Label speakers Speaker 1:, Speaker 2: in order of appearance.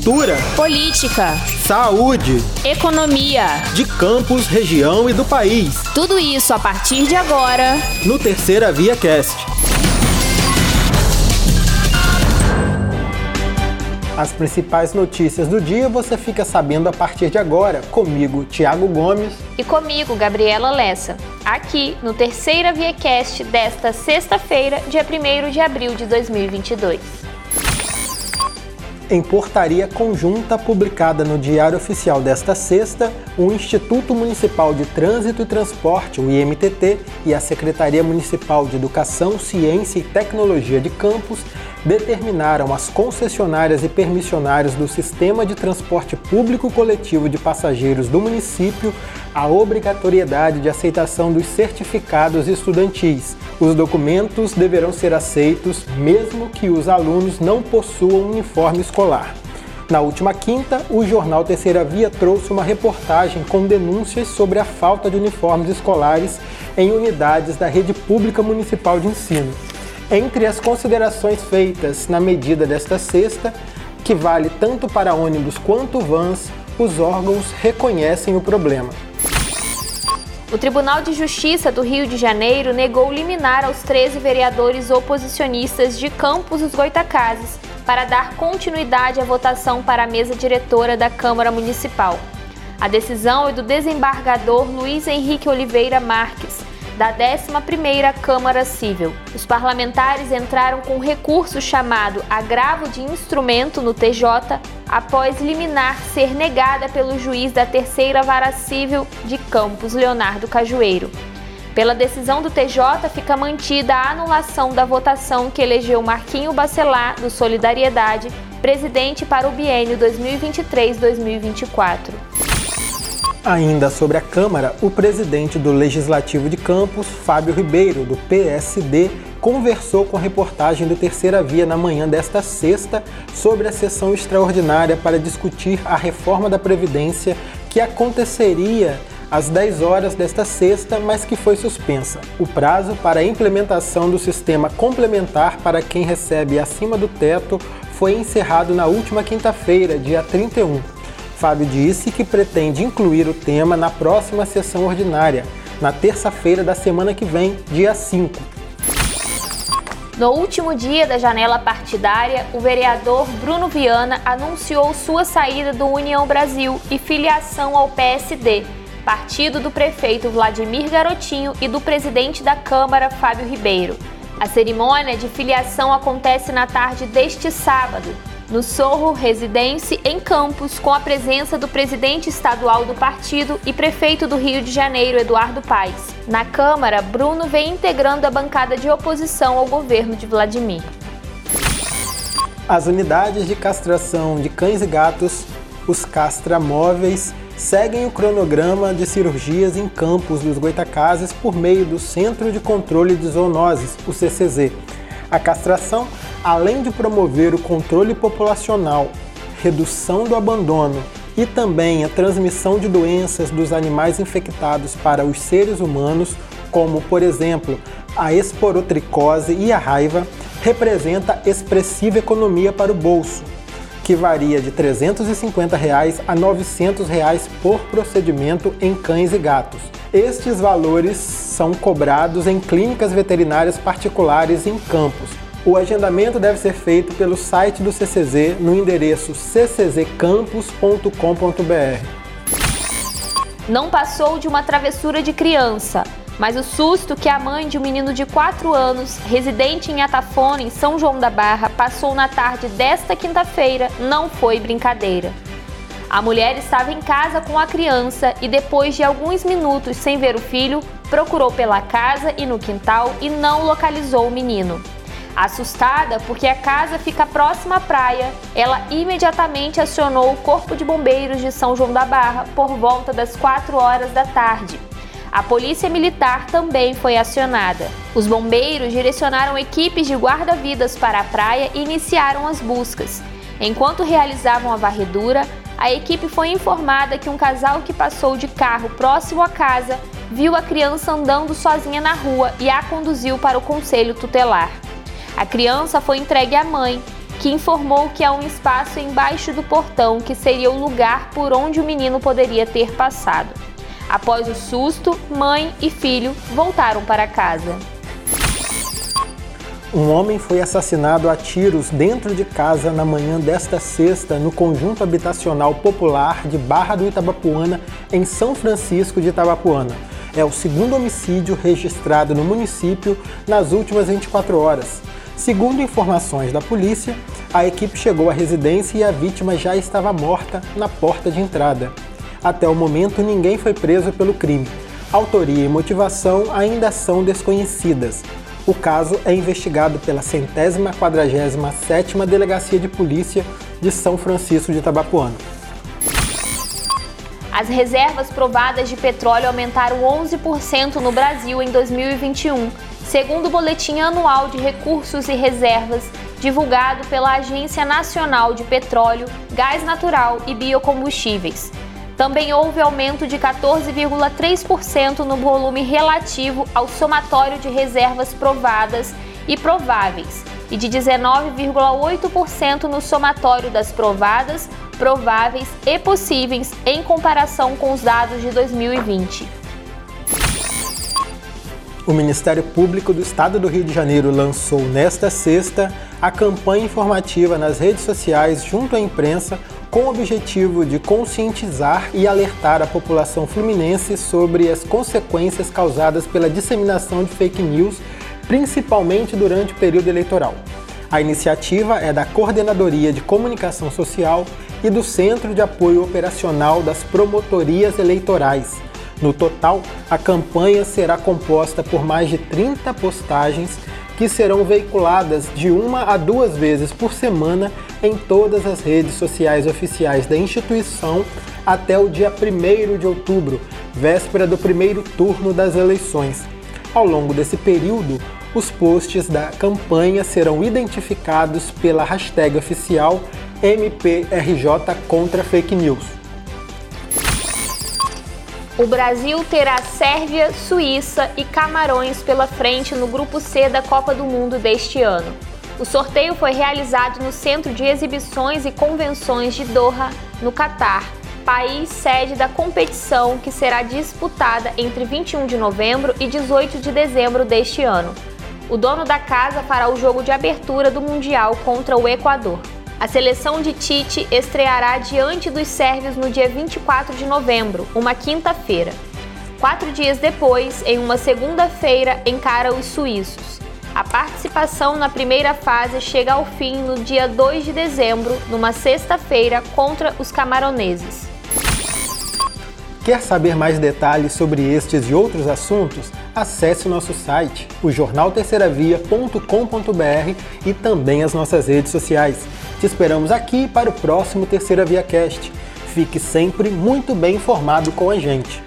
Speaker 1: cultura,
Speaker 2: política,
Speaker 1: saúde,
Speaker 2: economia,
Speaker 1: de campos, região e do país.
Speaker 2: Tudo isso a partir de agora
Speaker 1: no Terceira Via Cast. As principais notícias do dia você fica sabendo a partir de agora, comigo, Tiago Gomes.
Speaker 2: E comigo, Gabriela Lessa, aqui no Terceira Via Cast desta sexta-feira, dia 1 de abril de 2022
Speaker 1: em portaria conjunta publicada no Diário Oficial desta sexta, o Instituto Municipal de Trânsito e Transporte, o IMTT, e a Secretaria Municipal de Educação, Ciência e Tecnologia de Campos determinaram as concessionárias e permissionários do Sistema de Transporte Público Coletivo de Passageiros do município a obrigatoriedade de aceitação dos certificados estudantis. Os documentos deverão ser aceitos mesmo que os alunos não possuam uniforme escolar. Na última quinta, o jornal Terceira Via trouxe uma reportagem com denúncias sobre a falta de uniformes escolares em unidades da rede pública municipal de ensino. Entre as considerações feitas na medida desta sexta, que vale tanto para ônibus quanto vans, os órgãos reconhecem o problema.
Speaker 2: O Tribunal de Justiça do Rio de Janeiro negou liminar aos 13 vereadores oposicionistas de Campos dos Goitacazes para dar continuidade à votação para a mesa diretora da Câmara Municipal. A decisão é do desembargador Luiz Henrique Oliveira Marques, da 11ª Câmara Civil. Os parlamentares entraram com um recurso chamado agravo de instrumento no TJ após liminar ser negada pelo juiz da Terceira Vara Civil de Campos, Leonardo Cajueiro. Pela decisão do TJ, fica mantida a anulação da votação que elegeu Marquinho Bacelar, do Solidariedade, presidente para o biênio 2023-2024.
Speaker 1: Ainda sobre a Câmara, o presidente do Legislativo de Campos, Fábio Ribeiro, do PSD, conversou com a reportagem do Terceira Via na manhã desta sexta sobre a sessão extraordinária para discutir a reforma da Previdência que aconteceria às 10 horas desta sexta, mas que foi suspensa. O prazo para a implementação do sistema complementar para quem recebe acima do teto foi encerrado na última quinta-feira, dia 31. Fábio disse que pretende incluir o tema na próxima sessão ordinária, na terça-feira da semana que vem, dia 5.
Speaker 2: No último dia da janela partidária, o vereador Bruno Viana anunciou sua saída do União Brasil e filiação ao PSD, partido do prefeito Vladimir Garotinho e do presidente da Câmara, Fábio Ribeiro. A cerimônia de filiação acontece na tarde deste sábado, no Sorro Residência, em Campos, com a presença do presidente estadual do partido e prefeito do Rio de Janeiro, Eduardo Paes. Na Câmara, Bruno vem integrando a bancada de oposição ao governo de Vladimir.
Speaker 1: As unidades de castração de cães e gatos, os castramóveis, seguem o cronograma de cirurgias em Campos dos Goitacazes por meio do Centro de Controle de Zoonoses, o CCZ. A castração além de promover o controle populacional, redução do abandono e também a transmissão de doenças dos animais infectados para os seres humanos, como por exemplo a esporotricose e a raiva, representa expressiva economia para o bolso, que varia de 350 reais a 900 reais por procedimento em cães e gatos. Estes valores são cobrados em clínicas veterinárias particulares em campos, o agendamento deve ser feito pelo site do CCZ no endereço cczcampus.com.br.
Speaker 2: Não passou de uma travessura de criança, mas o susto que a mãe de um menino de 4 anos, residente em Atafona, em São João da Barra, passou na tarde desta quinta-feira não foi brincadeira. A mulher estava em casa com a criança e, depois de alguns minutos sem ver o filho, procurou pela casa e no quintal e não localizou o menino. Assustada porque a casa fica próxima à praia, ela imediatamente acionou o Corpo de Bombeiros de São João da Barra por volta das 4 horas da tarde. A Polícia Militar também foi acionada. Os bombeiros direcionaram equipes de guarda-vidas para a praia e iniciaram as buscas. Enquanto realizavam a varredura, a equipe foi informada que um casal que passou de carro próximo à casa viu a criança andando sozinha na rua e a conduziu para o conselho tutelar. A criança foi entregue à mãe que informou que há um espaço embaixo do portão que seria o lugar por onde o menino poderia ter passado. Após o susto, mãe e filho voltaram para casa.
Speaker 1: Um homem foi assassinado a tiros dentro de casa na manhã desta sexta no conjunto habitacional popular de Barra do Itabapuana, em São Francisco de Itabapuana. É o segundo homicídio registrado no município nas últimas 24 horas. Segundo informações da polícia, a equipe chegou à residência e a vítima já estava morta na porta de entrada. Até o momento, ninguém foi preso pelo crime. Autoria e motivação ainda são desconhecidas. O caso é investigado pela centésima quadragésima sétima Delegacia de Polícia de São Francisco de Itabapuana.
Speaker 2: As reservas provadas de petróleo aumentaram 11% no Brasil em 2021, segundo o Boletim Anual de Recursos e Reservas, divulgado pela Agência Nacional de Petróleo, Gás Natural e Biocombustíveis. Também houve aumento de 14,3% no volume relativo ao somatório de reservas provadas e prováveis, e de 19,8% no somatório das provadas, prováveis e possíveis em comparação com os dados de 2020.
Speaker 1: O Ministério Público do Estado do Rio de Janeiro lançou nesta sexta a campanha informativa nas redes sociais junto à imprensa com o objetivo de conscientizar e alertar a população fluminense sobre as consequências causadas pela disseminação de fake news, principalmente durante o período eleitoral. A iniciativa é da Coordenadoria de Comunicação Social e do Centro de Apoio Operacional das Promotorias Eleitorais. No total, a campanha será composta por mais de 30 postagens que serão veiculadas de uma a duas vezes por semana em todas as redes sociais oficiais da instituição até o dia 1 de outubro, véspera do primeiro turno das eleições. Ao longo desse período, os posts da campanha serão identificados pela hashtag oficial MPRJ contra fake news.
Speaker 2: O Brasil terá Sérvia, Suíça e Camarões pela frente no grupo C da Copa do Mundo deste ano. O sorteio foi realizado no Centro de Exibições e Convenções de Doha, no Catar, país sede da competição que será disputada entre 21 de novembro e 18 de dezembro deste ano. O dono da casa fará o jogo de abertura do Mundial contra o Equador. A seleção de Tite estreará diante dos sérvios no dia 24 de novembro, uma quinta-feira. Quatro dias depois, em uma segunda-feira, encara os suíços. A participação na primeira fase chega ao fim no dia 2 de dezembro, numa sexta-feira, contra os camaroneses.
Speaker 1: Quer saber mais detalhes sobre estes e outros assuntos? Acesse nosso site, o jornalterceiravia.com.br e também as nossas redes sociais. Te esperamos aqui para o próximo Terceira Via Cast. Fique sempre muito bem informado com a gente.